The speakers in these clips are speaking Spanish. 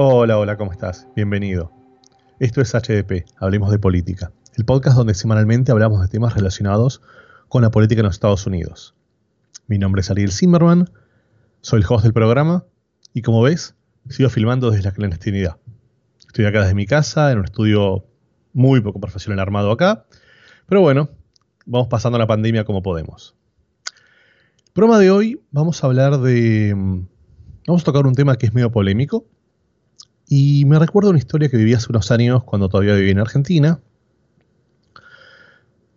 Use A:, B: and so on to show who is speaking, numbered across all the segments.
A: Hola, hola, ¿cómo estás? Bienvenido. Esto es HDP, Hablemos de Política, el podcast donde semanalmente hablamos de temas relacionados con la política en los Estados Unidos. Mi nombre es Ariel Zimmerman, soy el host del programa y como ves, sigo filmando desde la clandestinidad. Estoy acá desde mi casa, en un estudio muy poco profesional armado acá, pero bueno, vamos pasando la pandemia como podemos. El programa de hoy vamos a hablar de... Mm, vamos a tocar un tema que es medio polémico, y me recuerdo una historia que viví hace unos años cuando todavía vivía en Argentina.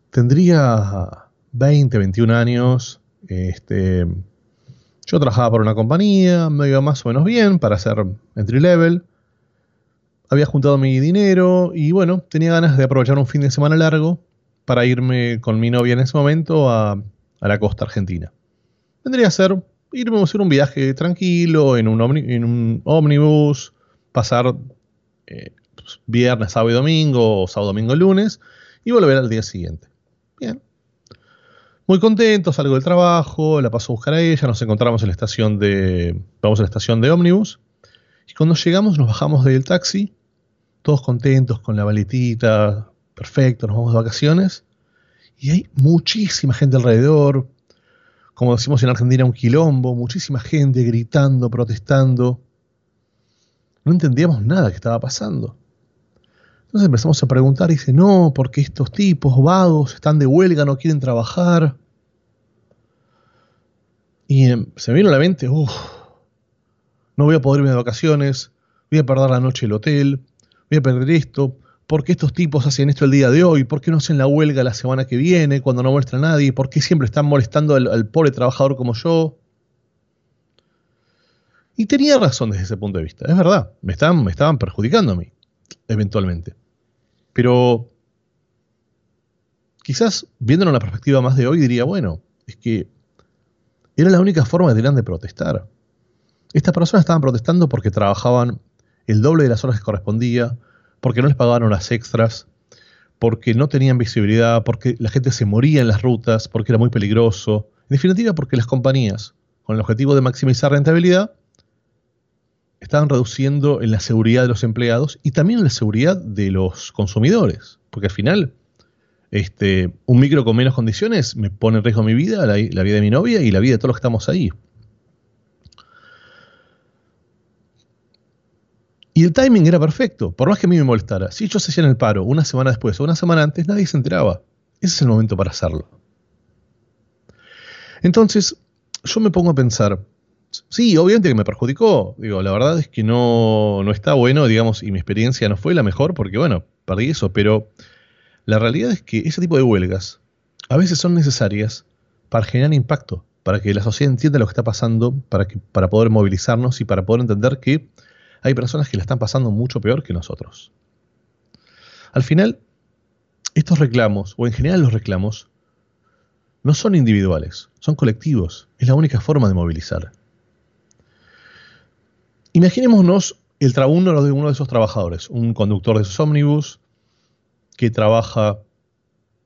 A: Tendría 20, 21 años. Este, yo trabajaba para una compañía, me iba más o menos bien para hacer entry level. Había juntado mi dinero y bueno, tenía ganas de aprovechar un fin de semana largo para irme con mi novia en ese momento a, a la costa argentina. Vendría a ser irme a hacer un viaje tranquilo en un, en un ómnibus pasar eh, pues, viernes, sábado y domingo, o sábado, domingo, lunes, y volver al día siguiente. Bien. Muy contento, salgo del trabajo, la paso a buscar a ella, nos encontramos en la estación de. Vamos a la estación de ómnibus. Y cuando llegamos, nos bajamos del taxi, todos contentos con la baletita, perfecto, nos vamos de vacaciones. Y hay muchísima gente alrededor, como decimos en Argentina, un quilombo, muchísima gente gritando, protestando. No entendíamos nada que estaba pasando. Entonces empezamos a preguntar y dice, no, porque estos tipos vagos están de huelga, no quieren trabajar. Y em, se me vino a la mente, uff, no voy a poder irme de vacaciones, voy a perder la noche el hotel, voy a perder esto, ¿por qué estos tipos hacen esto el día de hoy? ¿Por qué no hacen la huelga la semana que viene cuando no muestra a nadie? ¿Por qué siempre están molestando al pobre trabajador como yo? Y tenía razón desde ese punto de vista, es verdad, me estaban, me estaban perjudicando a mí, eventualmente. Pero quizás viéndolo en la perspectiva más de hoy diría, bueno, es que era la única forma que tenían de protestar. Estas personas estaban protestando porque trabajaban el doble de las horas que correspondía, porque no les pagaban horas extras, porque no tenían visibilidad, porque la gente se moría en las rutas, porque era muy peligroso. En definitiva, porque las compañías, con el objetivo de maximizar rentabilidad, estaban reduciendo en la seguridad de los empleados y también en la seguridad de los consumidores. Porque al final, este, un micro con menos condiciones me pone en riesgo mi vida, la, vida de mi novia y la vida de todos los que estamos ahí. Y el timing era perfecto, por más que a mí me molestara. Si ellos hacían el paro una semana después o una semana antes, nadie se enteraba. Ese es el momento para hacerlo. Entonces, yo me pongo a pensar, Sí, obviamente que me perjudicó. Digo, la verdad es que no, no está bueno, digamos, y mi experiencia no fue la mejor porque, bueno, perdí eso. Pero la realidad es que ese tipo de huelgas a veces son necesarias para generar impacto, para que la sociedad entienda lo que está pasando, para, que, para poder movilizarnos y para poder entender que hay personas que la están pasando mucho peor que nosotros. Al final, estos reclamos, o en general los reclamos, no son individuales, son colectivos. Es la única forma de movilizar. Imaginémonos el uno de uno de esos trabajadores, un conductor de esos ómnibus que trabaja,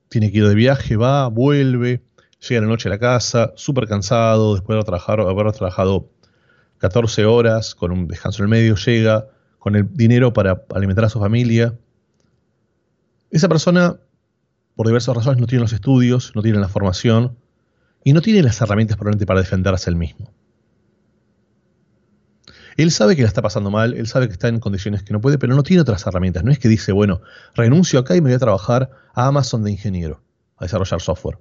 A: tiene que ir de viaje, va, vuelve, llega la noche a la casa, súper cansado, después de haber trabajado 14 horas, con un descanso en el medio, llega con el dinero para alimentar a su familia. Esa persona, por diversas razones, no tiene los estudios, no tiene la formación y no tiene las herramientas probablemente para defenderse él mismo. Él sabe que la está pasando mal, él sabe que está en condiciones que no puede, pero no tiene otras herramientas. No es que dice, bueno, renuncio acá y me voy a trabajar a Amazon de ingeniero, a desarrollar software.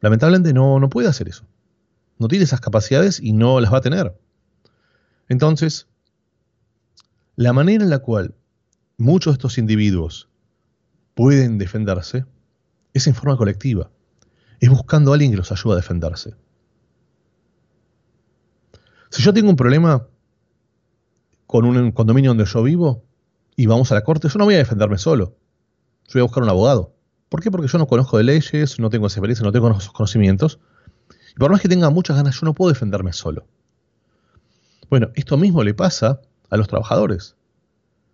A: Lamentablemente no, no puede hacer eso. No tiene esas capacidades y no las va a tener. Entonces, la manera en la cual muchos de estos individuos pueden defenderse es en forma colectiva. Es buscando a alguien que los ayude a defenderse. Si yo tengo un problema con un condominio donde yo vivo y vamos a la corte, yo no voy a defenderme solo. Yo voy a buscar un abogado. ¿Por qué? Porque yo no conozco de leyes, no tengo experiencia, no tengo esos conocimientos. Y por más que tenga muchas ganas, yo no puedo defenderme solo. Bueno, esto mismo le pasa a los trabajadores.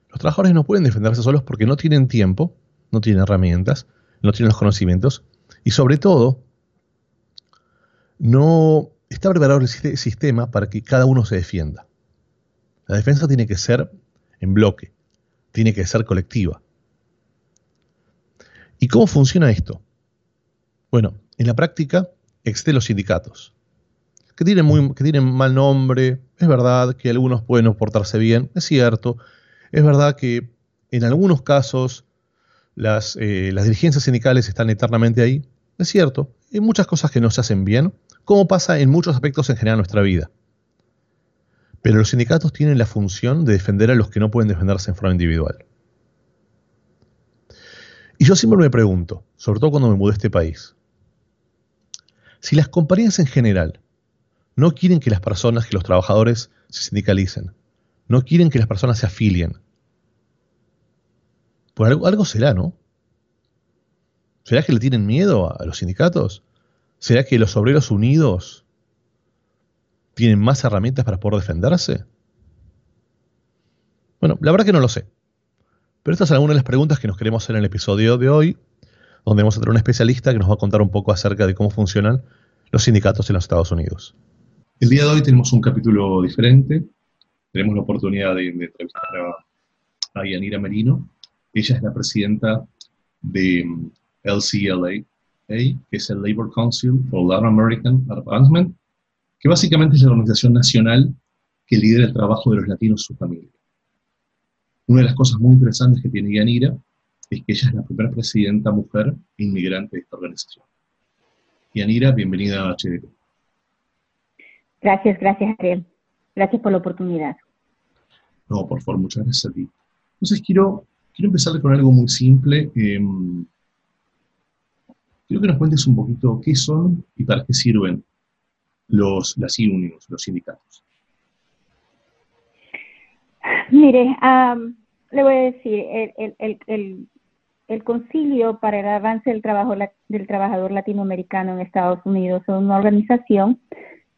A: Los trabajadores no pueden defenderse solos porque no tienen tiempo, no tienen herramientas, no tienen los conocimientos y sobre todo no está preparado el sistema para que cada uno se defienda. La defensa tiene que ser
B: en bloque, tiene que ser colectiva. ¿Y cómo funciona esto? Bueno, en la práctica existen los sindicatos, que tienen, muy, que tienen mal nombre, es verdad que algunos pueden portarse bien, es cierto, es verdad que en algunos casos las, eh, las dirigencias sindicales están eternamente ahí, es cierto, hay muchas cosas que no se hacen bien, como pasa en muchos aspectos en general de nuestra vida. Pero los sindicatos tienen la función de defender a los que no pueden defenderse en forma individual. Y yo siempre me pregunto, sobre todo cuando me mudé a este país, si las compañías en general no quieren que las personas, que los trabajadores se sindicalicen, no quieren que las personas se afilien, algo, algo será, ¿no? ¿Será que le tienen miedo a los sindicatos? ¿Será que los obreros unidos tienen más herramientas para poder defenderse? Bueno, la verdad que no lo sé. Pero estas son algunas de las preguntas que nos queremos hacer en el episodio de hoy, donde vamos a tener un especialista que nos va a contar un poco acerca de cómo funcionan los sindicatos en los Estados Unidos.
A: El día de hoy tenemos un capítulo diferente. Tenemos la oportunidad de, entrevistar a, Yanira Merino. Ella es la presidenta de mm, LCLA, que es el Labor Council for Latin American Advancement, que básicamente es la organización nacional que lidera el trabajo de los latinos y su familia. Una de las cosas muy interesantes que tiene Yanira es que ella es la primera presidenta mujer inmigrante de esta organización. Yanira, bienvenida a HDP.
C: Gracias, gracias Ariel. Gracias por la oportunidad.
A: No, por favor, muchas gracias a ti. Entonces quiero, quiero empezar con algo muy simple. Em, quiero que nos cuentes un poquito qué son y para qué sirven los, las los sindicatos.
C: Mire, le voy a decir, el, Concilio para el Avance del, trabajo, del Trabajador Latinoamericano en Estados Unidos es una organización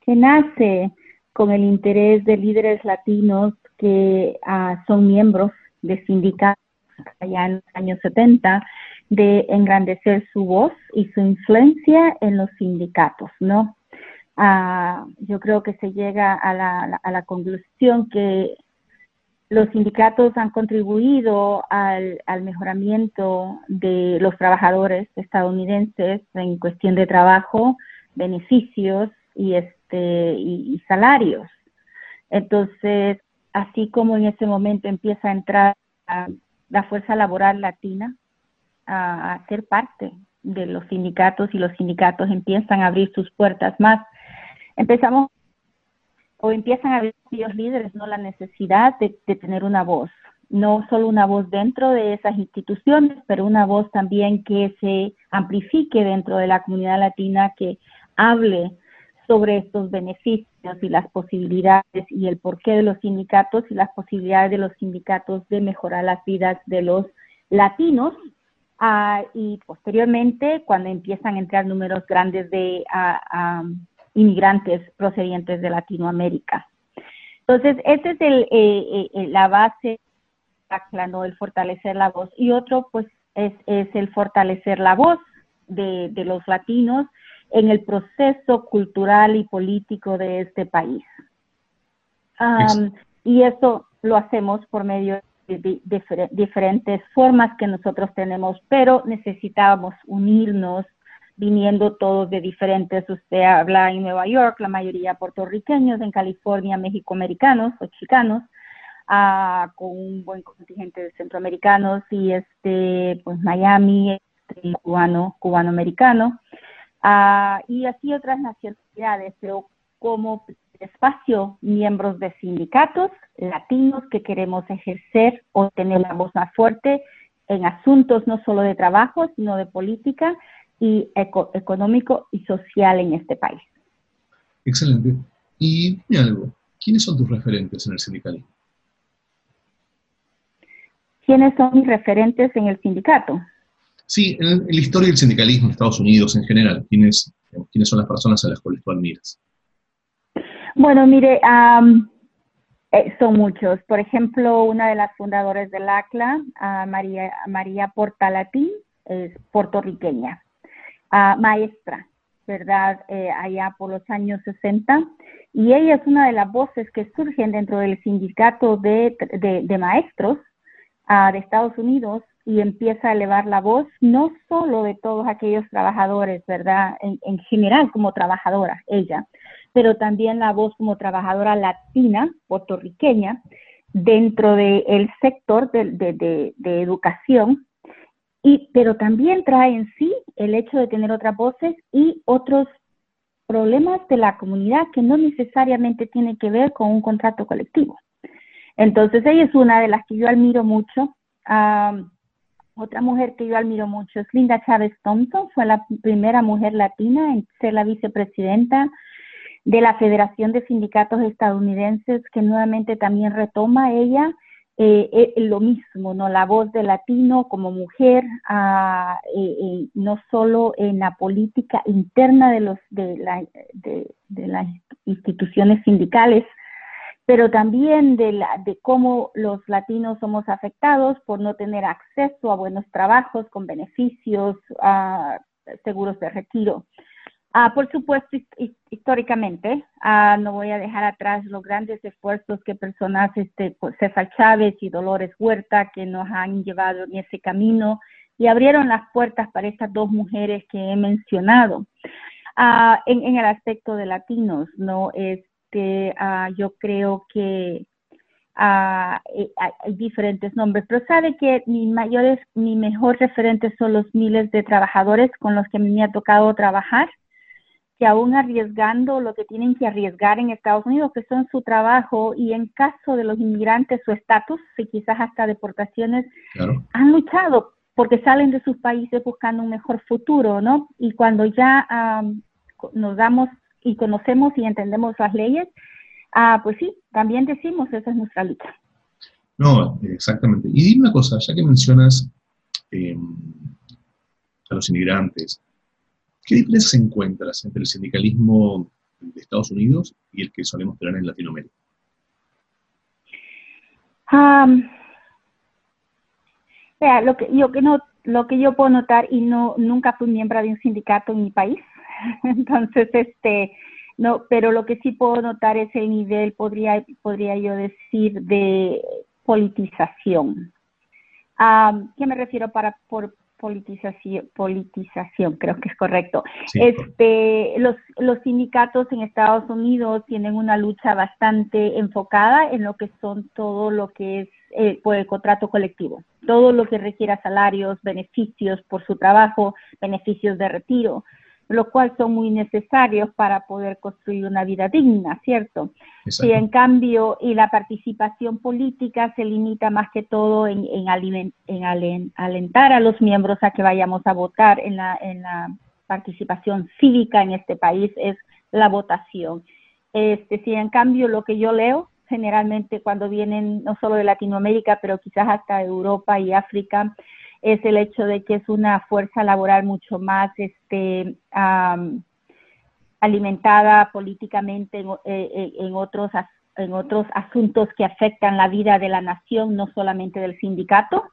C: que nace con el interés de líderes latinos que ah, son miembros de sindicatos allá en los años 70 de engrandecer su voz y su influencia en los sindicatos, ¿no? Ah, yo creo que se llega a la, a la conclusión que los sindicatos han contribuido al, mejoramiento de los trabajadores estadounidenses en cuestión de trabajo, beneficios y, este, y, salarios. Entonces, así como en ese momento empieza a entrar la fuerza laboral latina a, a ser parte de los sindicatos y los sindicatos empiezan a abrir sus puertas más, empezamos o empiezan a ver los líderes no la necesidad de, tener una voz, no solo una voz dentro de esas instituciones, pero una voz también que se amplifique dentro de la comunidad latina, que hable sobre estos beneficios y las posibilidades y el porqué de los sindicatos y las posibilidades de los sindicatos de mejorar las vidas de los latinos. Ah, y posteriormente, cuando empiezan a entrar números grandes de uh, inmigrantes procedentes de Latinoamérica. Entonces, esa es el, eh, eh, la base, ¿no? el fortalecer la voz. Y otro, pues, es, es el fortalecer la voz de, de, los latinos en el proceso cultural y político de este país. y eso lo hacemos por medio de, diferentes formas que nosotros tenemos, pero necesitábamos unirnos viniendo todos de diferentes, usted habla en Nueva York, la mayoría puertorriqueños, en California, mexicoamericanos o chicanos, ah, con un buen contingente de centroamericanos y este, pues Miami, este, cubano, cubanoamericano, ah, y así otras nacionalidades, pero como espacio miembros de sindicatos latinos que queremos ejercer o tener la voz más fuerte en asuntos no solo de trabajo, sino de política, y económico y social en este país.
A: Excelente. Y dime algo, ¿quiénes son tus referentes en el sindicalismo?
C: ¿Quiénes son mis referentes en el sindicato?
A: Sí, en, la historia del sindicalismo en Estados Unidos en general, ¿quiénes, quiénes son las personas a las cuales tú admiras?
C: Bueno, mire, eh, son muchos. Por ejemplo, una de las fundadoras del ACLA, María, María Portalatín, es puertorriqueña maestra, ¿verdad? Eh, allá por los años 60 Y ella es una de las voces que surgen dentro del sindicato de, de, maestros uh, de Estados Unidos y empieza a elevar la voz, no solo de todos aquellos trabajadores, ¿verdad? En, en general como trabajadora, ella, pero también la voz como trabajadora latina, puertorriqueña, dentro del sector de, de, de, educación, y, pero también trae en sí el hecho de tener otras voces y otros problemas de la comunidad que no necesariamente tienen que ver con un contrato colectivo. Entonces, ella es una de las que yo admiro mucho. otra mujer que yo admiro mucho es Linda Chávez Thompson, fue la primera mujer latina en ser la vicepresidenta de la Federación de Sindicatos Estadounidenses, que nuevamente también retoma ella eh, eh, lo mismo, ¿no? La voz de latino como mujer, ah, eh, no solo en la política interna de, los, de, la, de, las instituciones sindicales, pero también de, la, de cómo los latinos somos afectados por no tener acceso a buenos trabajos con beneficios, a seguros de retiro. Ah, por supuesto, históricamente, ah, no voy a dejar atrás los grandes esfuerzos que personas, este, pues, César Chávez y Dolores Huerta, que nos han llevado en ese camino y abrieron las puertas para estas dos mujeres que he mencionado. Ah, en, el aspecto de latinos, ¿no? Este, yo creo que eh, hay diferentes nombres, pero sabe que mi mayores, mi mejor referente son los miles de trabajadores con los que me ha tocado trabajar que aún arriesgando lo que tienen que arriesgar en Estados Unidos, que son su trabajo, y en caso de los inmigrantes, su estatus, y quizás hasta deportaciones, han luchado porque salen de sus países buscando un mejor futuro, ¿no? Y cuando ya nos damos y conocemos y entendemos las leyes, ah, pues sí, también decimos, esa es nuestra lucha.
A: No, exactamente. Y dime una cosa, ya que mencionas em, a los inmigrantes, ¿Qué diferencias encuentras entre el sindicalismo de Estados Unidos y el que solemos tener en Latinoamérica?
C: lo que yo que no lo que yo puedo notar y no nunca fui miembro de un sindicato en mi país entonces este no pero lo que sí puedo notar es el nivel podría podría yo decir de politización ¿Qué me refiero para por politización, politización, creo que es correcto. Este, los, los sindicatos en Estados Unidos tienen una lucha bastante enfocada en lo que son todo lo que es eh, por el contrato colectivo, todo lo que requiera salarios, beneficios por su trabajo, beneficios de retiro lo cual son muy necesarios para poder construir una vida digna, ¿cierto? Y en cambio, y la participación política se limita más que todo en, en, alentar a los miembros a que vayamos a votar en la, en la participación cívica en este país, es la votación. Este, si en cambio lo que yo leo generalmente cuando vienen no solo de Latinoamérica, pero quizás hasta Europa y África, es el hecho de que es una fuerza laboral mucho más este, alimentada políticamente en, eh, en, otros, en otros asuntos que afectan la vida de la nación, no solamente del sindicato.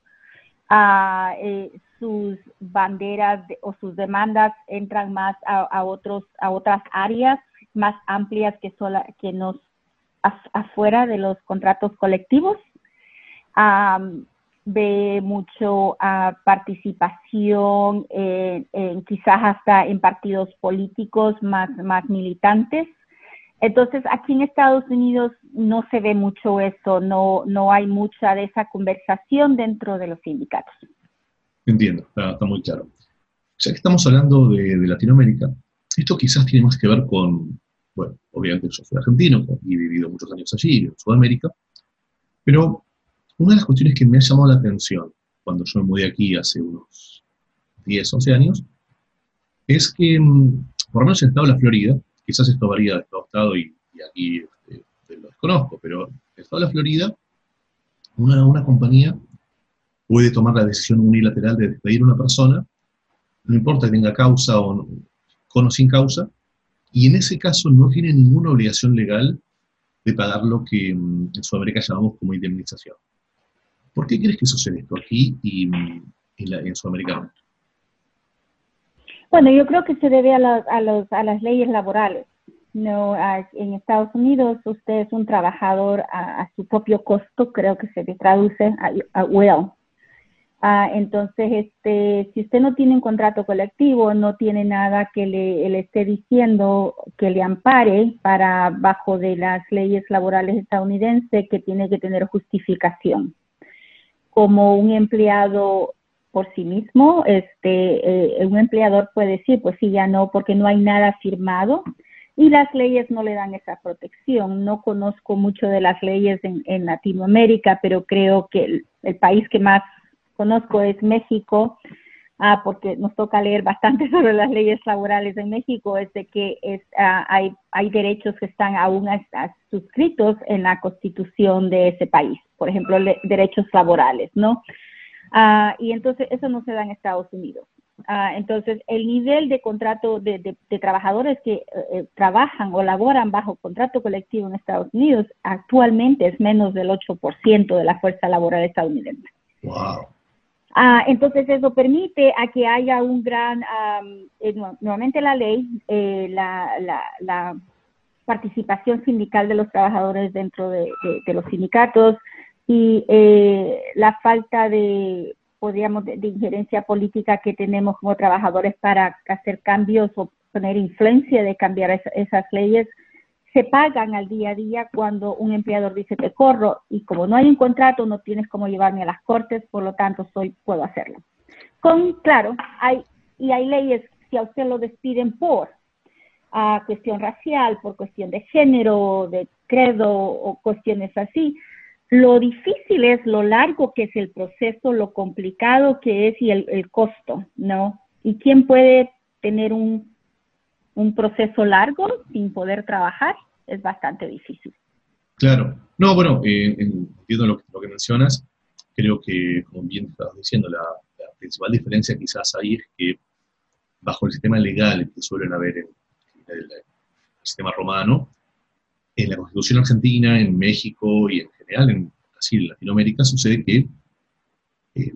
C: Eh, sus banderas o sus demandas entran más a, otros, a otras áreas más amplias que, sola, que nos afuera de los contratos colectivos ve mucho uh, participación en, quizás hasta en partidos políticos más, más militantes. Entonces, aquí en Estados Unidos no se ve mucho eso, no, no hay mucha de esa conversación dentro de los sindicatos.
A: Entiendo, está, muy claro. Ya que estamos hablando de, de, Latinoamérica, esto quizás tiene más que ver con, bueno, obviamente yo soy argentino y he vivido muchos años allí, en Sudamérica, pero una de las cuestiones que me ha llamado la atención cuando yo me mudé aquí hace unos 10, 11 años, es que, mm, por lo menos en el estado de la Florida, quizás esto varía de estado a estado y, aquí este, lo desconozco, pero en el estado de la Florida, una, una compañía puede tomar la decisión unilateral de despedir a una persona, no importa que tenga causa o con o sin causa, y en ese caso no tiene ninguna obligación legal de pagar lo que mm, en Sudamérica llamamos como indemnización. ¿Por qué crees que sucede esto aquí y, en, la, Sudamérica?
C: Bueno, yo creo que se debe a, a, los, a las leyes laborales. No, en Estados Unidos usted es un trabajador a, su propio costo, creo que se le traduce a, well. Ah, entonces, este, si usted no tiene un contrato colectivo, no tiene nada que le, le, esté diciendo que le ampare para bajo de las leyes laborales estadounidenses que tiene que tener justificación. Como un empleado por sí mismo, este, eh, un empleador puede decir, pues sí, ya no, porque no hay nada firmado y las leyes no le dan esa protección. No conozco mucho de las leyes en, Latinoamérica, pero creo que el, país que más conozco es México, ah, porque nos toca leer bastante sobre las leyes laborales en México, es de que es, ah, hay, hay derechos que están aún suscritos en la constitución de ese país, por ejemplo, derechos laborales, ¿no? Ah, y entonces eso no se da en Estados Unidos. Ah, entonces, el nivel de contrato de, trabajadores que eh, eh, trabajan o laboran bajo contrato colectivo en Estados Unidos actualmente es menos del 8% de la fuerza laboral estadounidense. Wow. Ah, entonces, eso permite a que haya un gran, eh, nuevamente la ley, la, la, participación sindical de los trabajadores dentro de, los sindicatos y la falta de podríamos, de, injerencia política que tenemos como trabajadores para hacer cambios o poner influencia de cambiar esas leyes, se pagan al día a día cuando un empleador dice te corro y como no hay un contrato no tienes cómo llevarme a las cortes, por lo tanto soy, puedo hacerlo. Con, claro, hay, y hay leyes, si a usted lo despiden por uh, cuestión racial, por cuestión de género, de credo o cuestiones así, lo difícil es lo largo que es el proceso, lo complicado que es y el, costo, ¿no? ¿Y quién puede tener un, proceso largo sin poder trabajar? Es bastante difícil.
A: Claro. No, bueno, eh, entiendo lo que, mencionas. Creo que, como bien estabas diciendo, la, principal diferencia quizás ahí es que bajo el sistema legal que suelen haber en el sistema romano, en la Constitución argentina, en México y en general en Brasil y Latinoamérica sucede que eh,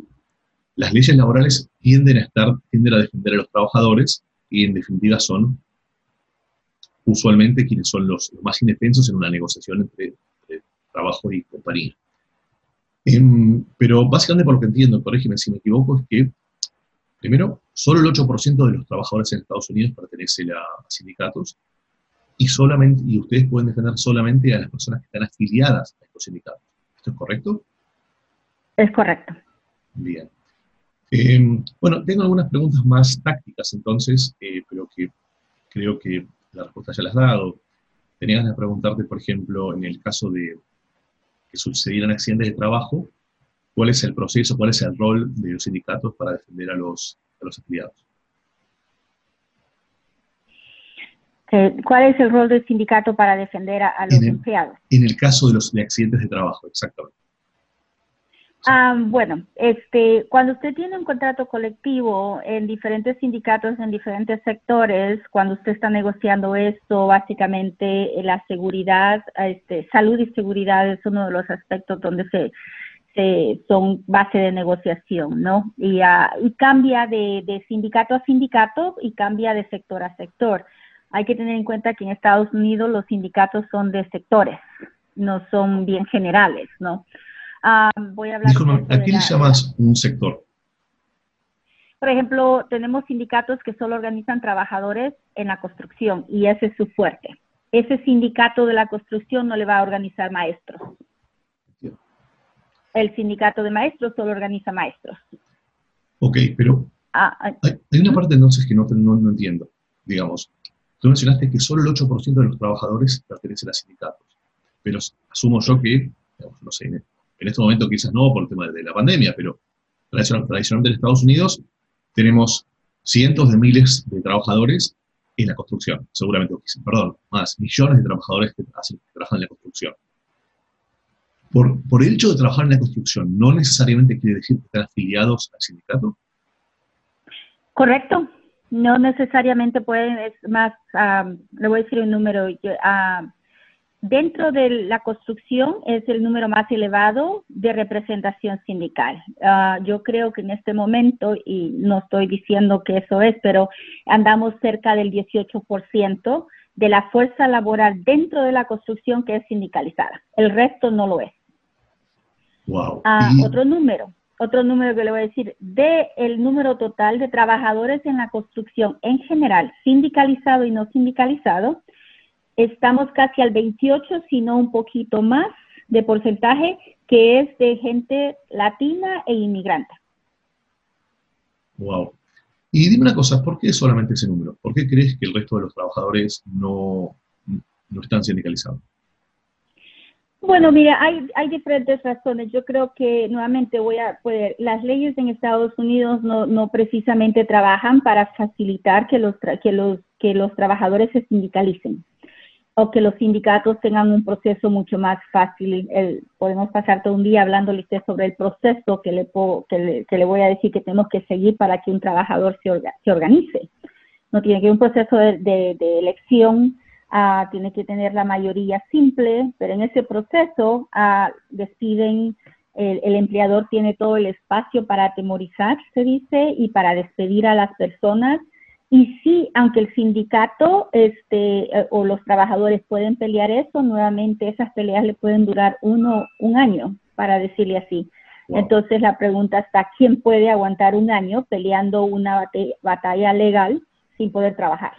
A: las leyes laborales tienden a estar, tienden a defender a los trabajadores y en definitiva son usualmente quienes son los, más indefensos en una negociación entre, trabajo y compañía. Em, pero básicamente por lo que entiendo, corrígeme si me equivoco, es que primero, solo el 8% de los trabajadores en Estados Unidos pertenecen a sindicatos y, solamente, y ustedes pueden defender solamente a las personas que están afiliadas a estos sindicatos. ¿Esto es correcto?
C: Es correcto.
A: Bien. Em, bueno, tengo algunas preguntas más tácticas entonces, eh, pero que creo que la respuesta ya la has dado. Tenía ganas de preguntarte, por ejemplo, en el caso de que sucedieran accidentes de trabajo, ¿cuál es el proceso, cuál es el rol de los sindicatos para defender a los, a los afiliados?
C: Eh, ¿Cuál es el rol del sindicato para defender a, los empleados?
A: En el caso de los accidentes de trabajo, exactamente.
C: Ah, bueno, este, cuando usted tiene un contrato colectivo en diferentes sindicatos, en diferentes sectores, cuando usted está negociando esto, básicamente eh, la seguridad, este, salud y seguridad es uno de los aspectos donde se, son base de negociación, ¿no? Y, ah, y cambia de sindicato a sindicato y cambia de sector a sector hay que tener en cuenta que en Estados Unidos los sindicatos son de sectores, no son bien generales, ¿no?
A: Ah, voy a hablar ¿a qué le llamas un sector?
C: Por ejemplo, tenemos sindicatos que solo organizan trabajadores en la construcción y ese es su fuerte. Ese sindicato de la construcción no le va a organizar maestros. El sindicato de maestros solo organiza maestros.
A: Ok, pero ah, ah, hay, una parte entonces que no, no, no entiendo. Digamos, Tú mencionaste que solo el 8% de los trabajadores pertenecen a sindicatos, pero asumo yo que, no sé, en este momento quizás no por el tema de la pandemia, pero tradicionalmente en Estados Unidos tenemos cientos de miles de trabajadores en la construcción, seguramente, perdón, más, millones de trabajadores que, trabajan en la construcción. Por, el hecho de trabajar en la construcción, ¿no necesariamente quiere decir que están afiliados al sindicato?
C: Correcto, no necesariamente pueden, es más, le voy a decir un número, dentro de la construcción es el número más elevado de representación sindical. Ah, yo creo que en este momento, y no estoy diciendo que eso es, pero andamos cerca del 18% de la fuerza laboral dentro de la construcción que es sindicalizada. El resto no lo es.
A: Wow.
C: Ah, otro número, otro número que le voy a decir, de el número total de trabajadores en la construcción en general, sindicalizado y no sindicalizado, estamos casi al 28, si no un poquito más de porcentaje, que es de gente latina e inmigrante.
A: Wow. Y dime una cosa, ¿por qué solamente ese número? ¿Por qué crees que el resto de los trabajadores no, no están sindicalizados?
C: Bueno, mira, hay, hay diferentes razones. Yo creo que nuevamente voy a poder, las leyes en Estados Unidos no, no precisamente trabajan para facilitar que los, que los, que los trabajadores se sindicalicen o que los sindicatos tengan un proceso mucho más fácil. podemos pasar todo un día hablándole usted sobre el proceso que le, que le, voy a decir que tenemos que seguir para que un trabajador se, se organice. No tiene que ser un proceso de, de, elección, uh, tiene que tener la mayoría simple, pero en ese proceso uh, despiden, el, el, empleador tiene todo el espacio para atemorizar, se dice, y para despedir a las personas y sí, aunque el sindicato este, eh, o los trabajadores pueden pelear eso, nuevamente esas peleas le pueden durar uno, un año, para decirle así. Entonces la pregunta está, ¿quién puede aguantar un año peleando una batalla legal sin poder trabajar?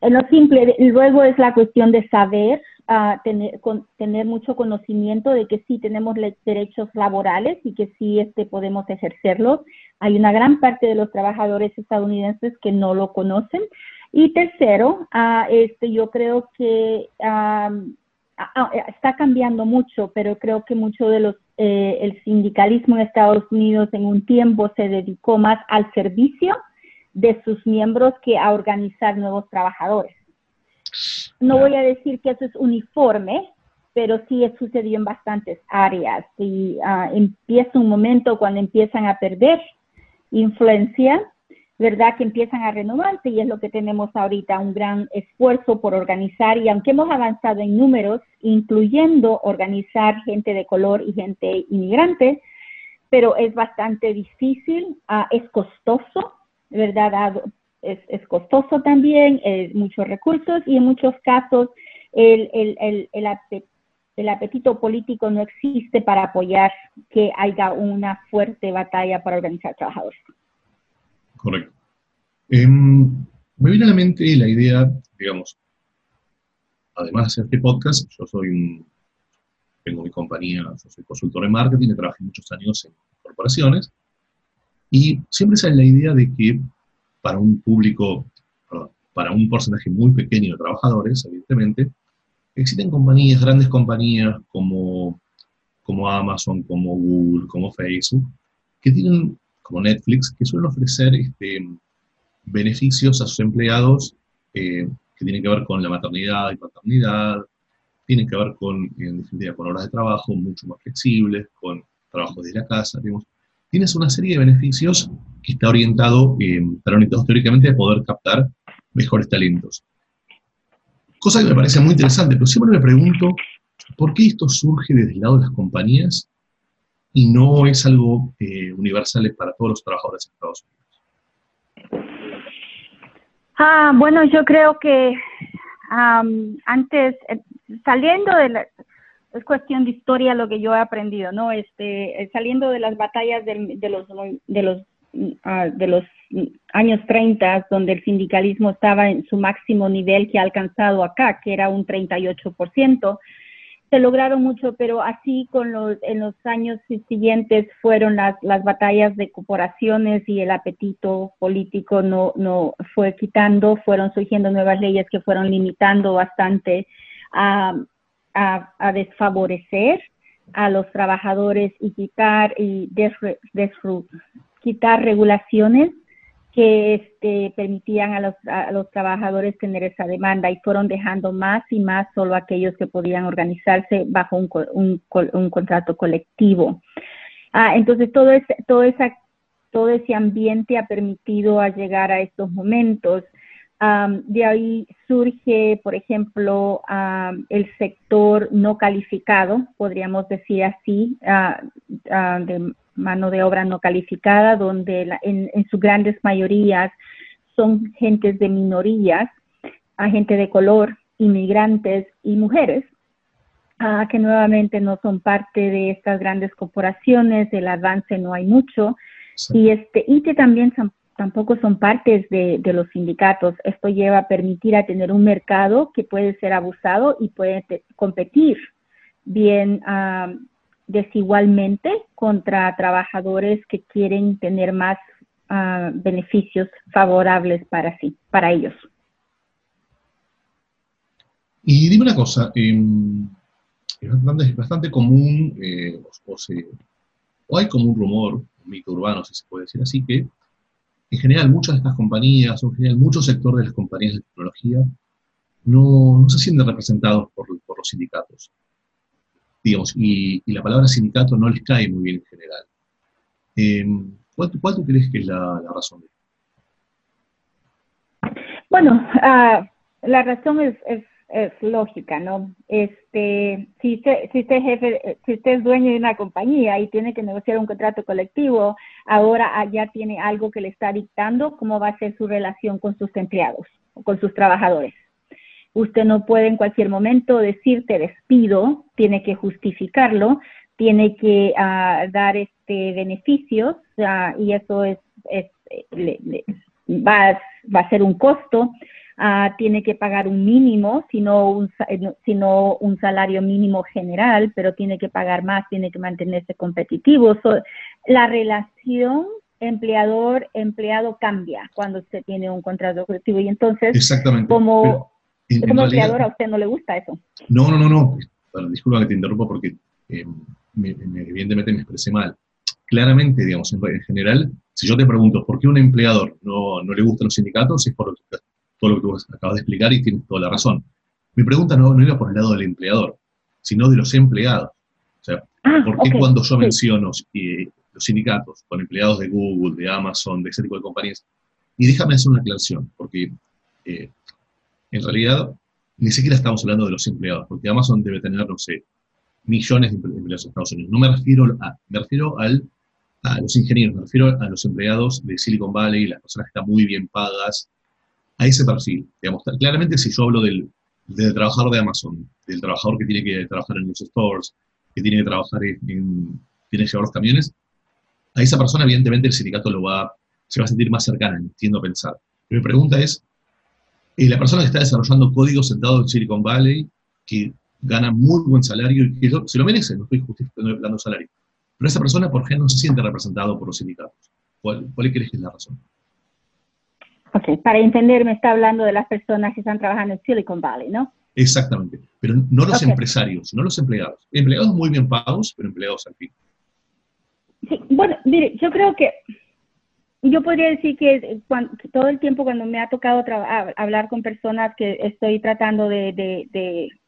C: En lo simple, luego es la cuestión de saber a tener, tener mucho conocimiento de que sí tenemos derechos laborales y que sí este, podemos ejercerlos. Hay una gran parte de los trabajadores estadounidenses que no lo conocen. Y tercero, uh, este, yo creo que está cambiando mucho, pero creo que mucho de los, eh, el sindicalismo en Estados Unidos en un tiempo se dedicó más al servicio de sus miembros que a organizar nuevos trabajadores. No voy a decir que eso es uniforme, pero sí sucedió en bastantes áreas. Y uh, empieza un momento cuando empiezan a perder influencia, ¿verdad? Que empiezan a renovarse y es lo que tenemos ahorita, un gran esfuerzo por organizar y aunque hemos avanzado en números, incluyendo organizar gente de color y gente inmigrante, pero es bastante difícil, uh, es costoso, ¿verdad? es, es costoso también, muchos recursos y en muchos casos el, el, el, el, apetito político no existe para apoyar que haya una fuerte batalla para organizar trabajadores.
A: Correcto. Em, me viene a la mente la idea, digamos, además de este podcast, yo soy un, tengo mi compañía, yo soy consultor en marketing, he trabajado muchos años en corporaciones, y siempre sale la idea de que para un público, para un porcentaje muy pequeño de trabajadores, evidentemente, existen compañías, grandes compañías como, como Amazon, como Google, como Facebook, que tienen, como Netflix, que suelen ofrecer este, beneficios a sus empleados eh, que tienen que ver con la maternidad y paternidad, tienen que ver con, en definitiva, con horas de trabajo mucho más flexibles, con trabajo desde la casa, digamos. Tienes una serie de beneficios que está orientado, eh, teóricamente a poder captar mejores talentos. Cosa que me parece muy interesante, pero siempre me pregunto, ¿por qué esto surge desde el lado de las compañías y no es algo eh, universal para todos los trabajadores de Estados Unidos?
C: Ah, bueno, yo creo que antes, eh, saliendo de la, es cuestión de historia lo que yo he aprendido, ¿no? Este, eh, saliendo de las batallas de, los, de los Ah, de los años 30, donde el sindicalismo estaba en su máximo nivel que ha alcanzado acá, que era un 38%. Se lograron mucho, pero así con los, en los años siguientes fueron las, las batallas de corporaciones y el apetito político no, no fue quitando, fueron surgiendo nuevas leyes que fueron limitando bastante a, a, desfavorecer a los trabajadores y quitar y quitar regulaciones que este, permitían a los, a los, trabajadores tener esa demanda y fueron dejando más y más solo aquellos que podían organizarse bajo un, un, un contrato colectivo. Ah, entonces, todo ese, todo, esa, todo ese ambiente ha permitido llegar a estos momentos. de ahí surge, por ejemplo, el sector no calificado, podríamos decir así, uh, de mano de obra no calificada, donde en, sus grandes mayorías son gentes de minorías a gente de color, inmigrantes y mujeres, que nuevamente no son parte de estas grandes corporaciones, el avance no hay mucho, y, este, y que también tampoco son partes de, los sindicatos. Esto lleva a permitir a tener un mercado que puede ser abusado y puede competir bien desigualmente contra trabajadores que quieren tener más beneficios favorables para sí, para ellos.
A: Y dime una cosa, em, es, bastante, común, eh, o, hay como un rumor, un mito urbano, si se puede decir así, que en general muchas de estas compañías, o en general muchos sectores de las compañías de tecnología, no, se sienten representados por, los sindicatos. Digamos, y, la palabra sindicato no les cae muy bien en general. Em, ¿cuál, tú crees que es la, razón de?
C: Bueno, ah, la razón es es lógica, ¿no? Este, si usted, si usted jefe, si usted es dueño de una compañía y tiene que negociar un contrato colectivo, ahora ya tiene algo que le está dictando cómo va a ser su relación con sus empleados con sus trabajadores. Usted no puede en cualquier momento decir te despido, tiene que justificarlo, tiene que uh, dar este beneficios uh, y eso es, es le, le, va, va a ser un costo Ah, tiene que pagar un mínimo, sino un, eh, sino un salario mínimo general, pero tiene que pagar más, tiene que mantenerse competitivo. la relación empleador-empleado cambia cuando se tiene un contrato colectivo y entonces,
A: Exactamente.
C: como, empleador, a usted no le gusta eso.
A: No, no, no, no. disculpa que te interrumpa porque eh, evidentemente me expresé mal. Claramente, digamos, en, general, si yo te pregunto por qué un empleador no, no le gustan los sindicatos, es por todo lo que tú acabas de explicar y tienes toda la razón. Mi pregunta no, no iba por el lado del empleador, sino de los empleados. O sea, ah, ¿por qué cuando yo menciono eh, los sindicatos con empleados de Google, de Amazon, de ese tipo de compañías? Y déjame hacer una aclaración, porque eh, en realidad ni siquiera estamos hablando de los empleados, porque Amazon debe tener, no sé, millones de empleados en Estados Unidos. No me refiero a, me refiero al, a los ingenieros, me refiero a los empleados de Silicon Valley, las personas que están muy bien pagas, a ese perfil. Digamos, claramente si yo hablo del, del, trabajador de Amazon, del trabajador que tiene que trabajar en los stores, que tiene que trabajar en, tiene que llevar los camiones, a esa persona evidentemente el sindicato lo va, se va a sentir más cercana, entiendo pensar. mi pregunta es, eh, la persona que está desarrollando código sentado en Silicon Valley, que gana muy buen salario y que se lo merece, no estoy justificando hablando salario, pero esa persona por ejemplo no se siente representado por los sindicatos. ¿Cuál, cuál crees que es la razón?
C: Ok, para entender, me está hablando de las personas que están trabajando en Silicon Valley, ¿no?
A: Exactamente, pero no los empresarios, no los empleados. Empleados muy bien pagos, pero empleados al fin.
C: Sí, bueno, mire, yo creo que yo podría decir que, todo el tiempo cuando me ha tocado hablar con personas que estoy tratando de,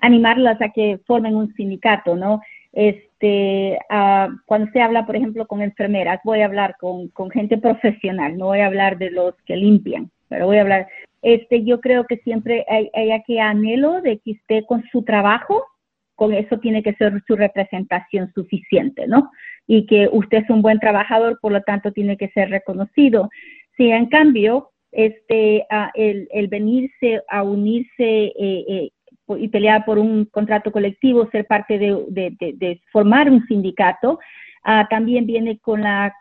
C: animarlas a que formen un sindicato, ¿no? Este, uh, cuando se habla, por ejemplo, con enfermeras, voy a hablar con, con, gente profesional, no voy a hablar de los que limpian, pero voy a hablar, este, yo creo que siempre hay, hay que anhelo de que esté con su trabajo, con eso tiene que ser su representación suficiente, ¿no? Y que usted es un buen trabajador, por lo tanto tiene que ser reconocido. Si en cambio, este, uh, el, el, venirse a unirse eh, eh, y pelear por un contrato colectivo, ser parte de, formar un sindicato, ah, también viene con la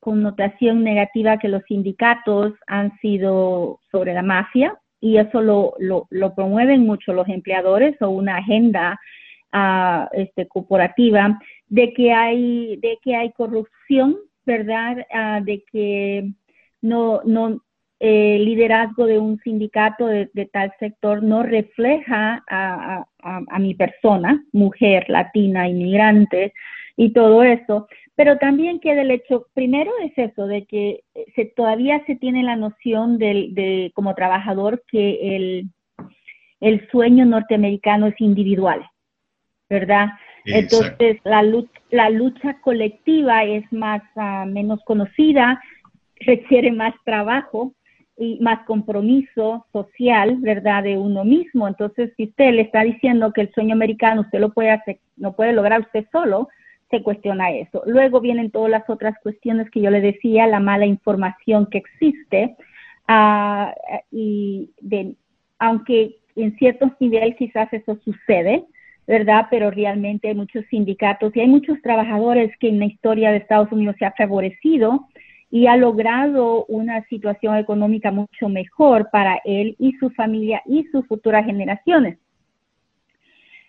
C: connotación negativa que los sindicatos han sido sobre la mafia y eso lo, lo, promueven mucho los empleadores o una agenda uh, este, corporativa de que hay de que hay corrupción, ¿verdad? Ah, de que no, no, el liderazgo de un sindicato de, tal sector no refleja a, mi persona, mujer, latina, inmigrante y todo eso, pero también que el hecho, primero es eso, de que se, todavía se tiene la noción de, como trabajador que el, el sueño norteamericano es individual, ¿verdad? Entonces, la lucha, la lucha colectiva es más, uh, menos conocida, requiere más trabajo, y más compromiso social, ¿verdad?, de uno mismo. Entonces, si usted le está diciendo que el sueño americano usted lo puede hacer, no puede lograr usted solo, se cuestiona eso. Luego vienen todas las otras cuestiones que yo le decía, la mala información que existe, Ah, y de, aunque en ciertos niveles quizás eso sucede, ¿verdad? Pero realmente hay muchos sindicatos y hay muchos trabajadores que en la historia de Estados Unidos se ha favorecido y ha logrado una situación económica mucho mejor para él y su familia y sus futuras generaciones.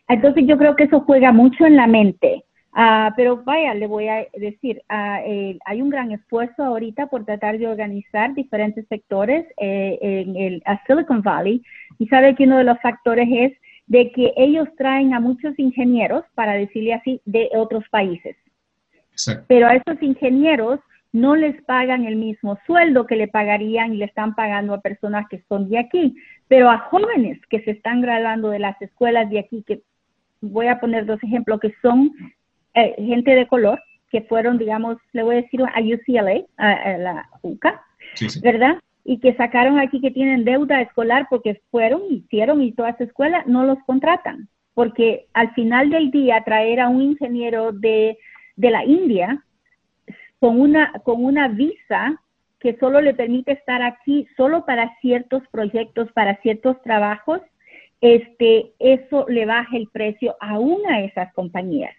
C: Entonces yo creo que eso juega mucho en la mente. Uh, pero vaya, le voy a decir, uh, hay un gran esfuerzo ahorita por tratar de organizar diferentes sectores eh, en el a Silicon Valley y sabe que uno de los factores es de que ellos traen a muchos ingenieros, para decirle así, de otros países. Exacto. Pero a esos ingenieros no les pagan el mismo sueldo que le pagarían y le están pagando a personas que son de aquí, pero a jóvenes que se están graduando de las escuelas de aquí, que voy a poner dos ejemplos, que son eh, gente de color, que fueron, digamos, le voy a decir a UCLA, a, la UCA, ¿verdad? Y que sacaron aquí que tienen deuda escolar porque fueron, hicieron y toda esa escuela, no los contratan. Porque al final del día traer a un ingeniero de, de la India con una, con una visa que solo le permite estar aquí solo para ciertos proyectos, para ciertos trabajos, este, eso le baja el precio aún a esas compañías.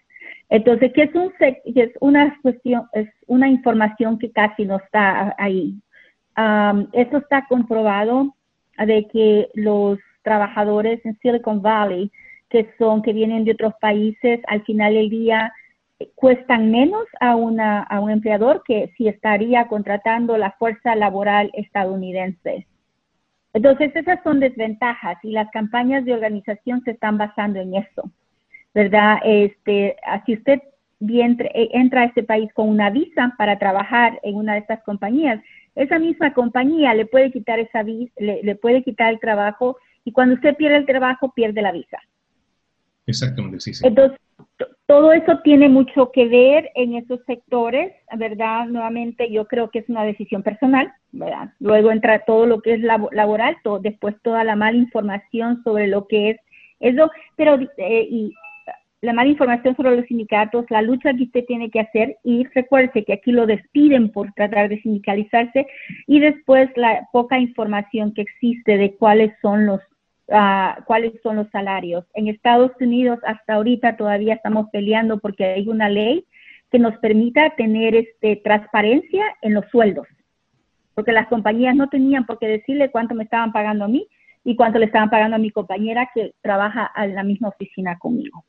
C: Entonces, ¿qué es, un, es una cuestión, es una información que casi no está ahí. Um, esto está comprobado de que los trabajadores en Silicon Valley, que son, que vienen de otros países, al final del día cuestan menos a, una, a un empleador que si estaría contratando la fuerza laboral estadounidense. Entonces, esas son desventajas y las campañas de organización se están basando en eso, ¿verdad? Este, si usted eh, entra a este país con una visa para trabajar en una de estas compañías, esa misma compañía le puede quitar esa visa, le, le puede quitar el trabajo y cuando usted pierde el trabajo, pierde la visa.
A: Exactamente, sí, sí.
C: Entonces, todo eso tiene mucho que ver en esos sectores, ¿verdad? Nuevamente, yo creo que es una decisión personal, ¿verdad? Luego entra todo lo que es laboral, todo, después toda la mala información sobre lo que es eso, pero eh, y la mala información sobre los sindicatos, la lucha que usted tiene que hacer y recuerde que aquí lo despiden por tratar de sindicalizarse y después la poca información que existe de cuáles son los cuáles son los salarios. En Estados Unidos hasta ahorita todavía estamos peleando porque hay una ley que nos permita tener este, transparencia en los sueldos, porque las compañías no tenían por qué decirle cuánto me estaban pagando a mí y cuánto le estaban pagando a mi compañera que trabaja en la misma oficina conmigo.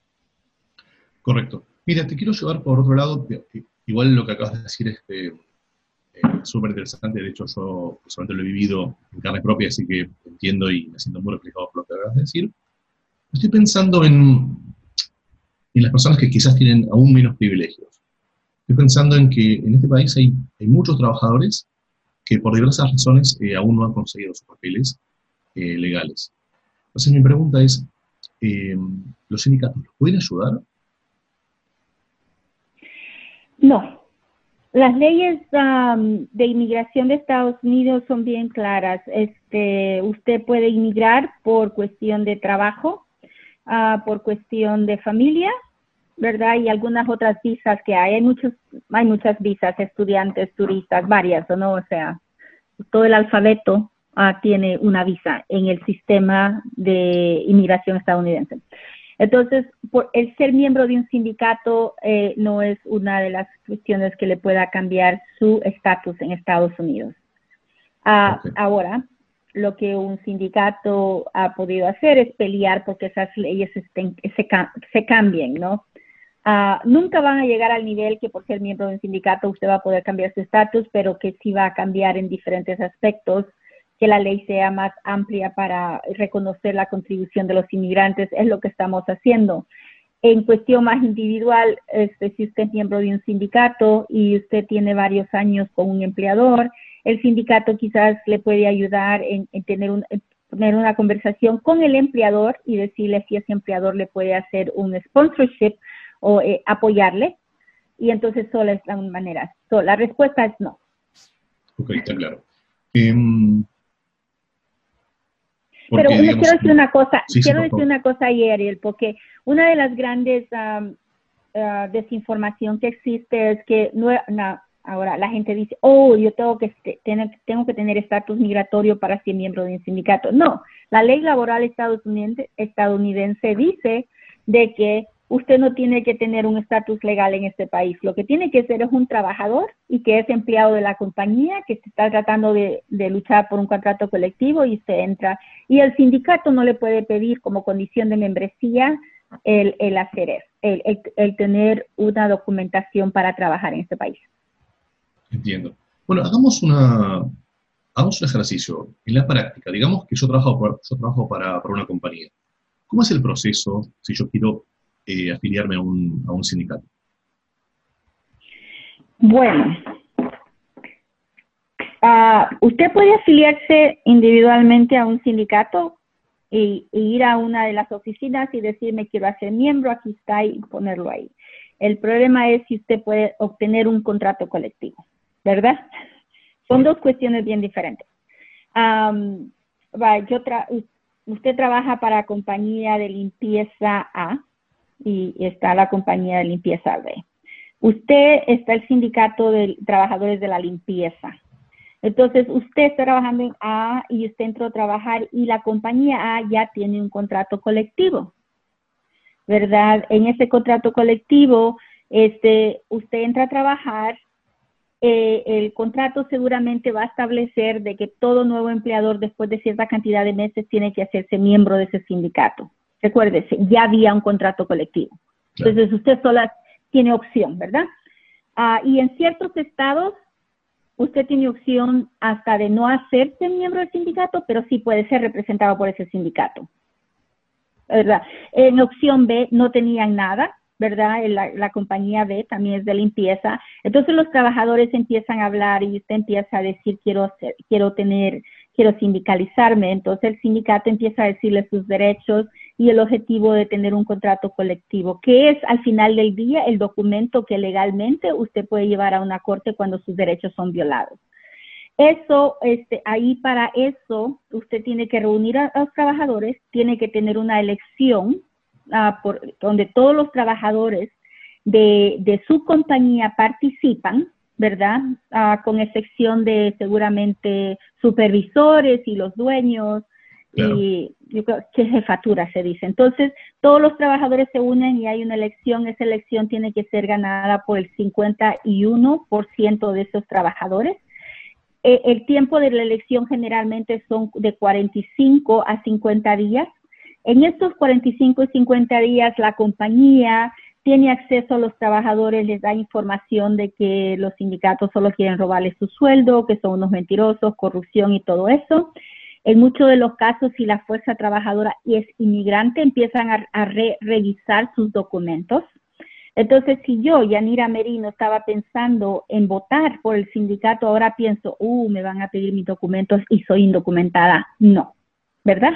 A: Correcto. Mira, te quiero llevar por otro lado, igual lo que acabas de decir es que eh, súper interesante. De hecho, yo personalmente lo he vivido en carne propia, así que entiendo y me siento muy reflejado por lo que acabas de decir. Estoy pensando en, en las personas que quizás tienen aún menos privilegios. Estoy pensando en que en este país hay, muchos trabajadores que por diversas razones eh, aún no han conseguido sus papeles eh, legales. Entonces mi pregunta es, ¿los sindicatos los pueden ayudar?
C: No, las leyes de inmigración de Estados Unidos son bien claras. Este, usted puede inmigrar por cuestión de trabajo, ah, por cuestión de familia, ¿verdad? Y algunas otras visas que hay. Hay, muchos, hay muchas visas, estudiantes, turistas, varias, ¿no? O sea, todo el alfabeto ah, tiene una visa en el sistema de inmigración estadounidense. Entonces, por el ser miembro de un sindicato eh, no es una de las cuestiones que le pueda cambiar su estatus en Estados Unidos. Ah, ahora, lo que un sindicato ha podido hacer es pelear porque esas leyes se, cambien, ¿no? Ah, nunca van a llegar al nivel que por ser miembro de un sindicato usted va a poder cambiar su estatus, pero que sí va a cambiar en diferentes aspectos que la ley sea más amplia para reconocer la contribución de los inmigrantes, es lo que estamos haciendo. En cuestión más individual, este, si usted es miembro de un sindicato y usted tiene varios años con un empleador, el sindicato quizás le puede ayudar en, tener, un, tener una conversación con el empleador y decirle si ese empleador le puede hacer un sponsorship o eh, apoyarle. Y entonces solo es la manera. la respuesta es no.
A: Ok, está claro.
C: Pero quiero decir una cosa, quiero decir una cosa Ariel, porque una de las grandes uh, desinformación que existe es que Ahora la gente dice, oh, yo tengo que, este, tener, tengo que tener estatus migratorio para ser miembro de un sindicato. No, la ley laboral estadounidense, estadounidense dice de que usted no tiene que tener un estatus legal en este país. Lo que tiene que ser es un trabajador y que es empleado de la compañía, que se está tratando de, luchar por un contrato colectivo y se entra. Y el sindicato no le puede pedir como condición de membresía el, el hacer eso, el, el, tener una documentación para trabajar en este país.
A: Entiendo. Bueno, hagamos una, hagamos un ejercicio en la práctica. Digamos que yo trabajo, yo trabajo para, para una compañía. ¿Cómo es el proceso si yo quiero eh, afiliarme a un, a un sindicato?
C: Bueno, uh, usted puede afiliarse individualmente a un sindicato y, ir a una de las oficinas y decirme quiero hacer miembro, aquí está y ponerlo ahí. El problema es si usted puede obtener un contrato colectivo, ¿verdad? Son dos cuestiones bien diferentes. Um, yo usted trabaja para compañía de limpieza A, y está la compañía de limpieza B. Usted está el sindicato de trabajadores de la limpieza. Entonces, usted está trabajando en A y usted entró a trabajar y la compañía A ya tiene un contrato colectivo, ¿verdad? En ese contrato colectivo, este, usted entra a trabajar, eh, el contrato seguramente va a establecer de que todo nuevo empleador después de cierta cantidad de meses tiene que hacerse miembro de ese sindicato. Recuérdese, ya había un contrato colectivo. Entonces usted sola tiene opción, ¿verdad? Ah, y en ciertos estados usted tiene opción hasta de no hacerse miembro del sindicato, pero sí puede ser representado por ese sindicato. ¿Verdad? En opción B no tenían nada, ¿verdad? La, la, compañía B también es de limpieza. Entonces los trabajadores empiezan a hablar y usted empieza a decir, quiero, hacer, quiero tener, quiero sindicalizarme. Entonces el sindicato empieza a decirle sus derechos y el objetivo de tener un contrato colectivo, que es al final del día el documento que legalmente usted puede llevar a una corte cuando sus derechos son violados. Eso, este, ahí para eso, usted tiene que reunir a, los trabajadores, tiene que tener una elección ah, por, donde todos los trabajadores de, de su compañía participan, ¿verdad? Ah, con excepción de seguramente supervisores y los dueños, y yo creo que jefatura se dice. Entonces, todos los trabajadores se unen y hay una elección. Esa elección tiene que ser ganada por el 51% de esos trabajadores. Eh, el tiempo de la elección generalmente son de 45 a 50 días. En estos 45 y 50 días, la compañía tiene acceso a los trabajadores, les da información de que los sindicatos solo quieren robarles su sueldo, que son unos mentirosos, corrupción y todo eso. En muchos de los casos, si la fuerza trabajadora es inmigrante, empiezan a, revisar sus documentos. Entonces, si yo, Yanira Merino, estaba pensando en votar por el sindicato, ahora pienso, uh, me van a pedir mis documentos y soy indocumentada. No, ¿verdad?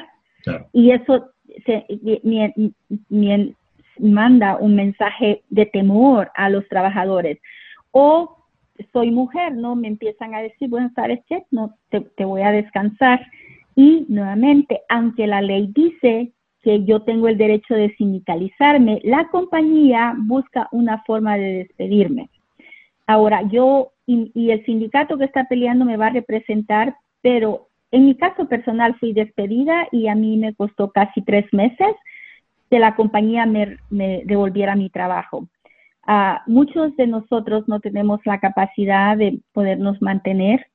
C: Y eso se, manda un mensaje de temor a los trabajadores. O soy mujer, ¿no? Me empiezan a decir, bueno, ¿sabes qué? No, te voy a descansar. Y nuevamente, aunque la ley dice que yo tengo el derecho de sindicalizarme, la compañía busca una forma de despedirme. Ahora, yo y, el sindicato que está peleando me va a representar, pero en mi caso personal fui despedida y a mí me costó casi tres meses que la compañía me, devolviera mi trabajo. Uh, muchos de nosotros no tenemos la capacidad de podernos mantener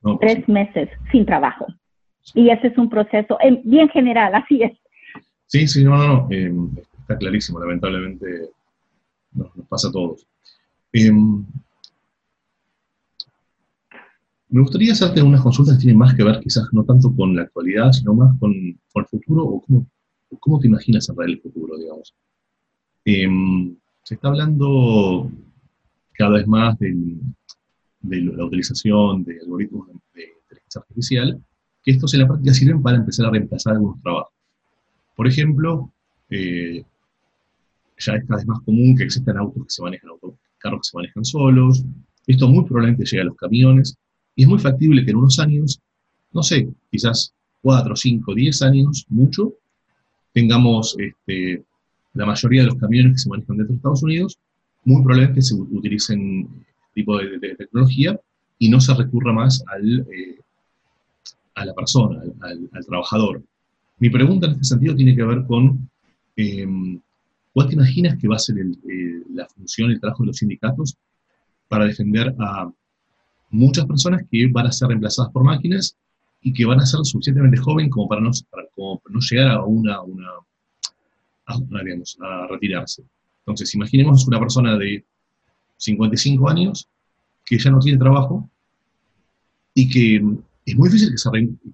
C: pues tres meses sin trabajo. Y ese es un proceso bien general, así es.
A: Sí, sí, no, no, no. Em, está clarísimo, lamentablemente nos, pasa a todos. Em, me gustaría hacerte unas consultas que tienen más que ver quizás no tanto con la actualidad, sino más con, el futuro o cómo, cómo te imaginas en el futuro, digamos. Em, se está hablando cada vez más de, de la utilización de algoritmos de inteligencia artificial que estos en la práctica sirven para empezar a reemplazar algunos trabajos. Por ejemplo, eh, ya es cada vez más común que existan autos que se manejan, carros que se manejan solos. Esto muy probablemente llegue a los camiones. Y es muy factible que en unos años, no sé, quizás 4, 5, 10 años, mucho, tengamos este, la mayoría de los camiones que se manejan dentro de Estados Unidos, muy probablemente se utilicen tipo de, tecnología y no se recurra más al, eh, a la persona, al, trabajador. Mi pregunta en este sentido tiene que ver con em, ¿cuál te imaginas que va a ser eh, la función, el trabajo de los sindicatos para defender a muchas personas que van a ser reemplazadas por máquinas y que van a ser suficientemente jóvenes como para no, llegar a una, una, a, retirarse. Entonces, imaginemos una persona de 55 años que ya no tiene trabajo y que es muy difícil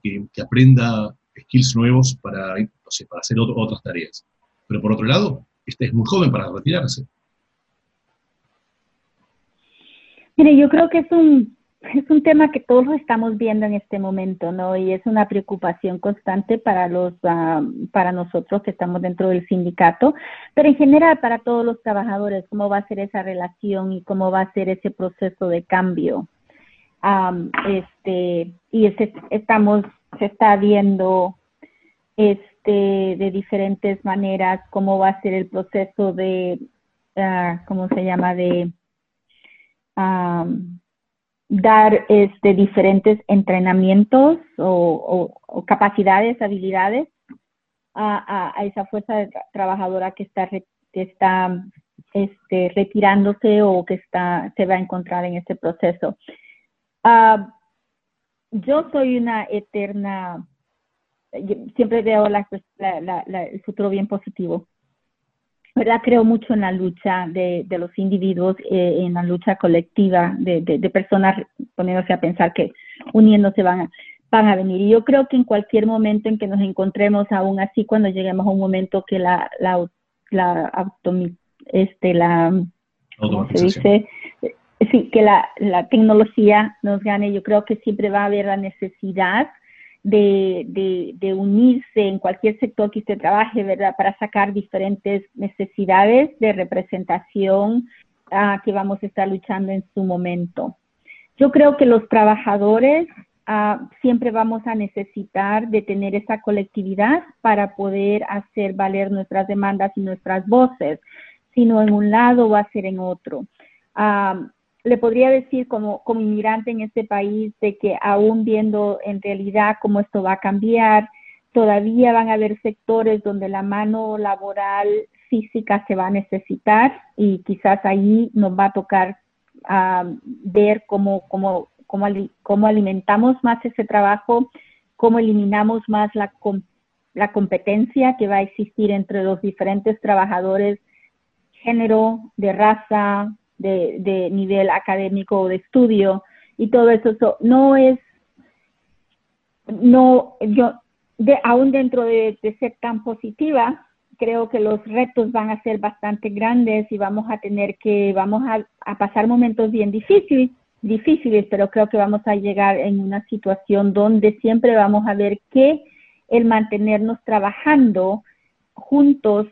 A: que, que, aprenda skills nuevos para, para hacer otras tareas. Pero por otro lado, este es muy joven para retirarse.
C: Mire, yo creo que es un es un tema que todos estamos viendo en este momento, ¿no? Y es una preocupación constante para los, ah, para nosotros que estamos dentro del sindicato, pero en general para todos los trabajadores, cómo va a ser esa relación y cómo va a ser ese proceso de cambio. Este, y estamos, se está viendo, este, de diferentes maneras cómo va a ser el proceso de, uh, ¿cómo se llama? De, dar este, diferentes entrenamientos o, capacidades, habilidades a, esa fuerza trabajadora que está, está este, retirándose o que está, se va a encontrar en este proceso. Ah, yo soy una eterna, siempre veo el futuro bien positivo. ¿verdad? Creo mucho en la lucha de, los individuos, eh, en la lucha colectiva de, personas poniéndose a pensar que uniéndose van a, van a venir. Y yo creo que en cualquier momento en que nos encontremos, aún así, cuando lleguemos a un momento que la, la, la, este, la se dice? Sí, que la, la tecnología nos gane. Yo creo que siempre va a haber la necesidad de, unirse en cualquier sector que usted trabaje, ¿verdad? Para sacar diferentes necesidades de representación uh, que vamos a estar luchando en su momento. Yo creo que los trabajadores uh, siempre vamos a necesitar de tener esa colectividad para poder hacer valer nuestras demandas y nuestras voces, sino en un lado va a ser en otro. Uh, le podría decir como, inmigrante en este país de que aún viendo en realidad cómo esto va a cambiar, todavía van a haber sectores donde la mano laboral física se va a necesitar y quizás ahí nos va a tocar ah, ver cómo, cómo, cómo, cómo, alimentamos más ese trabajo, cómo eliminamos más la, la competencia que va a existir entre los diferentes trabajadores, género, de raza, de, nivel académico o de estudio y todo eso. no es, no, yo, de, aún dentro de, ser tan positiva, creo que los retos van a ser bastante grandes y vamos a tener que, vamos a, a pasar momentos bien difíciles, difíciles, pero creo que vamos a llegar en una situación donde siempre vamos a ver que el mantenernos trabajando juntos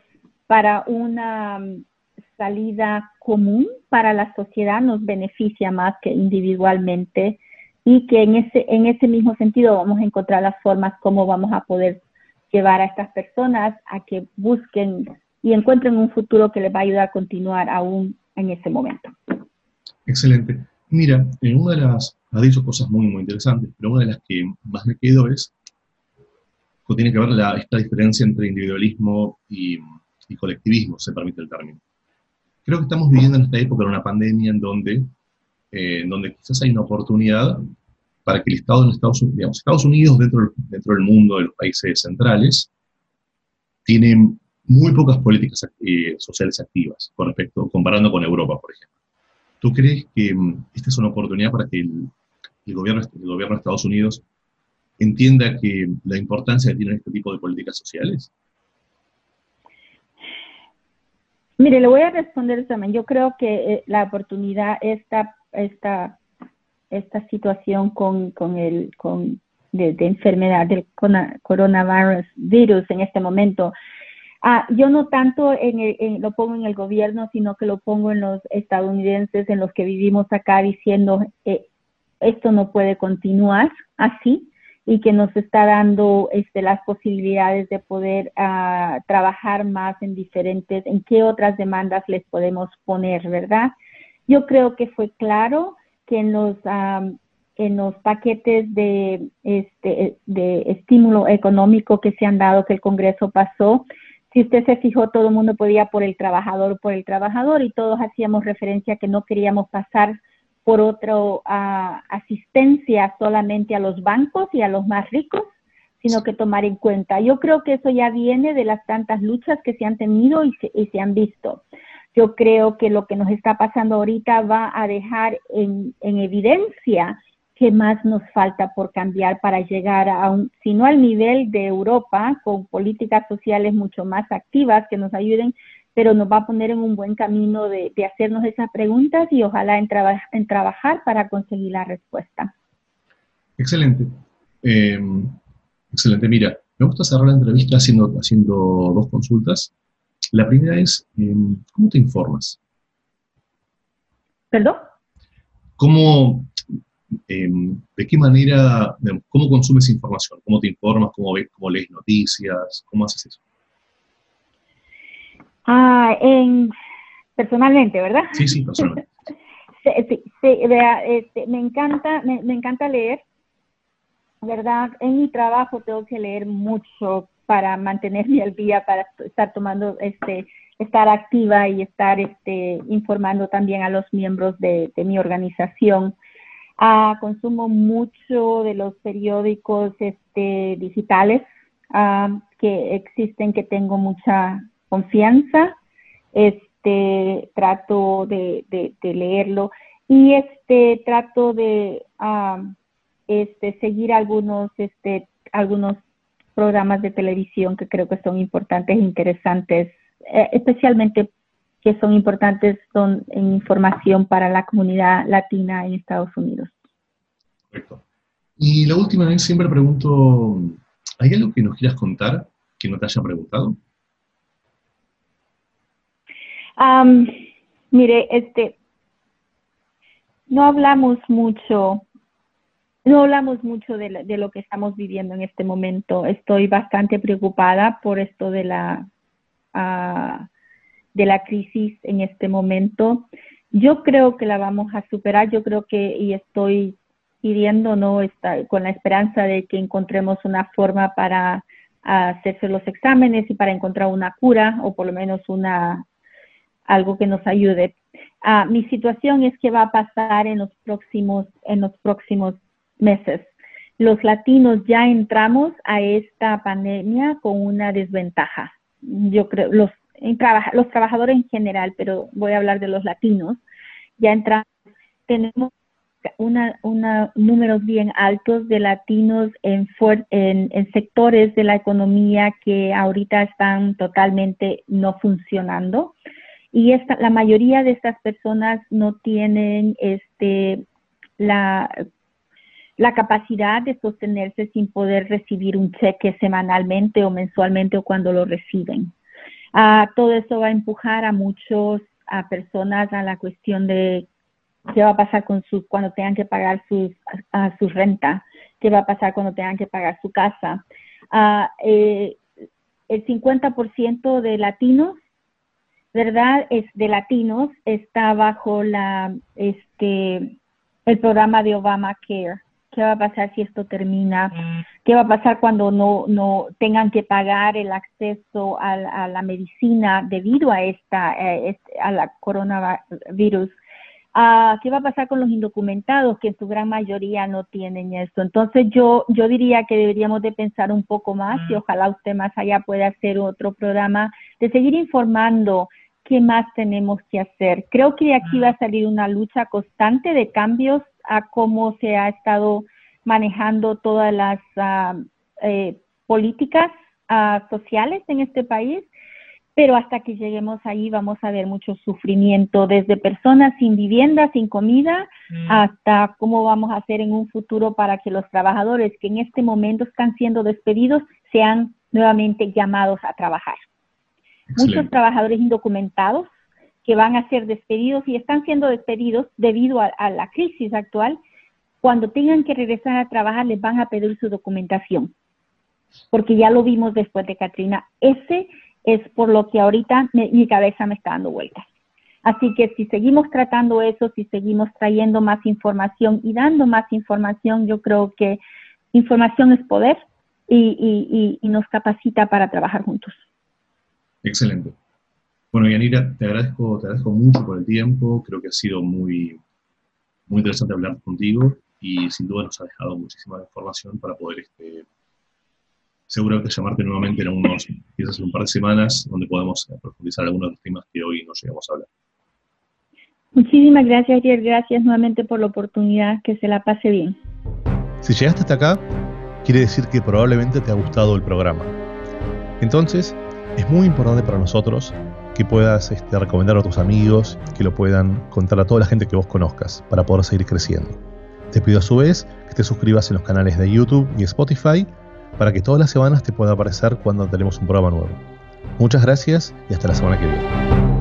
C: para una salida común para la sociedad nos beneficia más que individualmente y que en ese, en ese mismo sentido vamos a encontrar las formas como vamos a poder llevar a estas personas a que busquen y encuentren un futuro que les va a ayudar a continuar aún en ese momento.
A: Excelente. Mira, en una de las, ha dicho cosas muy, muy interesantes, pero una de las que más me quedo es, tiene que ver la, esta diferencia entre individualismo y colectivismo, se permite el término. Creo que estamos viviendo en esta época una pandemia en donde, eh, donde quizás hay una oportunidad para que el Estado en Estados Unidos, Estados Unidos dentro, dentro del mundo de los países centrales, tiene muy pocas políticas eh, sociales activas con respecto, comparando con Europa, por ejemplo. ¿Tú crees que mm, esta es una oportunidad para que el, el, gobierno, el gobierno de Estados Unidos entienda que la importancia que tienen este tipo de políticas sociales?
C: Mire, le voy a responder también. Yo creo que eh, la oportunidad, esta, esta, esta situación con, con el, con, de, enfermedad del coronavirus virus en este momento, ah, yo no tanto en lo pongo en el gobierno, sino que lo pongo en los estadounidenses, en los que vivimos acá, diciendo, eh, esto no puede continuar así y que nos está dando este, las posibilidades de poder uh, trabajar más en diferentes, en qué otras demandas les podemos poner, ¿verdad? Yo creo que fue claro que en los, en los paquetes de, este, de estímulo económico que se han dado, que el Congreso pasó, si usted se fijó, todo el mundo podía por el trabajador, por el trabajador, y todos hacíamos referencia que no queríamos pasar por otra asistencia solamente a los bancos y a los más ricos, sino que tomar en cuenta. Yo creo que eso ya viene de las tantas luchas que se han tenido y se, han visto. Yo creo que lo que nos está pasando ahorita va a dejar en, evidencia qué más nos falta por cambiar para llegar a un, si no al nivel de Europa, con políticas sociales mucho más activas que nos ayuden, pero nos va a poner en un buen camino de, hacernos esas preguntas y ojalá en, en, trabajar para conseguir la respuesta.
A: Excelente. Eh, excelente. Mira, me gusta cerrar la entrevista haciendo, haciendo dos consultas. La primera es, em, ¿cómo te informas?
C: ¿Perdón?
A: ¿Cómo, em, de qué manera, cómo consumes información? ¿Cómo te informas? ¿Cómo ves, cómo lees noticias? ¿Cómo haces eso?
C: Ah, en, personalmente, ¿verdad?
A: Sí, sí, personalmente.
C: sí, sí, vea, este, me encanta, me, me, encanta leer, ¿verdad? En mi trabajo tengo que leer mucho para mantenerme al día, para estar tomando, este, estar activa y estar, este, informando también a los miembros de, de mi organización. Ah, consumo mucho de los periódicos, este, digitales ah, que existen, que tengo mucha confianza, este, trato de, leerlo y este, trato de este, seguir algunos, este, algunos programas de televisión que creo que son importantes e interesantes, eh, especialmente que son importantes son en información para la comunidad latina en Estados Unidos.
A: Y la última vez siempre pregunto, ¿hay algo que nos quieras contar que no te haya preguntado?
C: Mire, este, no hablamos mucho, no hablamos mucho de, de, lo que estamos viviendo en este momento. Estoy bastante preocupada por esto de la, uh, de la crisis en este momento. Yo creo que la vamos a superar. Yo creo que, y estoy pidiendo, ¿no? Está, con la esperanza de que encontremos una forma para hacerse los exámenes y para encontrar una cura o por lo menos una algo que nos ayude. Ah, mi situación es que va a pasar en los próximos, en los próximos meses. Los latinos ya entramos a esta pandemia con una desventaja. Yo creo, los, los trabajadores en general, pero voy a hablar de los latinos, ya entramos, tenemos una, una, números bien altos de latinos en, sectores de la economía que ahorita están totalmente no funcionando y esta, la mayoría de estas personas no tienen este, la, la capacidad de sostenerse sin poder recibir un cheque semanalmente o mensualmente o cuando lo reciben. Uh, todo eso va a empujar a muchos a personas a la cuestión de qué va a pasar con sus cuando tengan que pagar sus a, su renta, qué va a pasar cuando tengan que pagar su casa. Uh, eh, el 50% de latinos ¿verdad? Es de latinos, está bajo la, este, el programa de Obamacare. ¿Qué va a pasar si esto termina? ¿Qué va a pasar cuando no, no tengan que pagar el acceso a, la medicina debido a esta, eh, a la coronavirus? Ah, ¿Qué va a pasar con los indocumentados que en su gran mayoría no tienen esto? Entonces yo, yo diría que deberíamos de pensar un poco más y ojalá usted más allá pueda hacer otro programa de seguir informando ¿qué más tenemos que hacer? Creo que de aquí va a salir una lucha constante de cambios a cómo se ha estado manejando todas las ah, eh, políticas ah, sociales en este país, pero hasta que lleguemos ahí vamos a ver mucho sufrimiento, desde personas sin vivienda, sin comida, mm. hasta cómo vamos a hacer en un futuro para que los trabajadores que en este momento están siendo despedidos sean nuevamente llamados a trabajar muchos trabajadores indocumentados que van a ser despedidos y están siendo despedidos debido a, la crisis actual. Cuando tengan que regresar a trabajar, les van a pedir su documentación, porque ya lo vimos después de Katrina. Ese es por lo que ahorita mi cabeza me está dando vueltas. Así que si seguimos tratando eso, si seguimos trayendo más información y dando más información, yo creo que información es poder y, nos capacita para trabajar juntos.
A: Excelente. Bueno, Yanira, te agradezco, te agradezco mucho por el tiempo. Creo que ha sido muy, muy interesante hablar contigo y sin duda nos ha dejado muchísima información para poder este, seguramente llamarte nuevamente en unos, quizás en un par de semanas, donde podamos profundizar algunos de los temas que hoy no llegamos a hablar.
C: Muchísimas gracias, Ariel. Gracias nuevamente por la oportunidad. Que se la pase bien.
B: Si llegaste hasta acá, quiere decir que probablemente te ha gustado el programa. Entonces, es muy importante para nosotros que puedas este, recomendar a tus amigos, que lo puedan contar a toda la gente que vos conozcas para poder seguir creciendo. Te pido a su vez que te suscribas en los canales de YouTube y Spotify para que todas las semanas te pueda aparecer cuando tenemos un programa nuevo. Muchas gracias y hasta la semana que viene.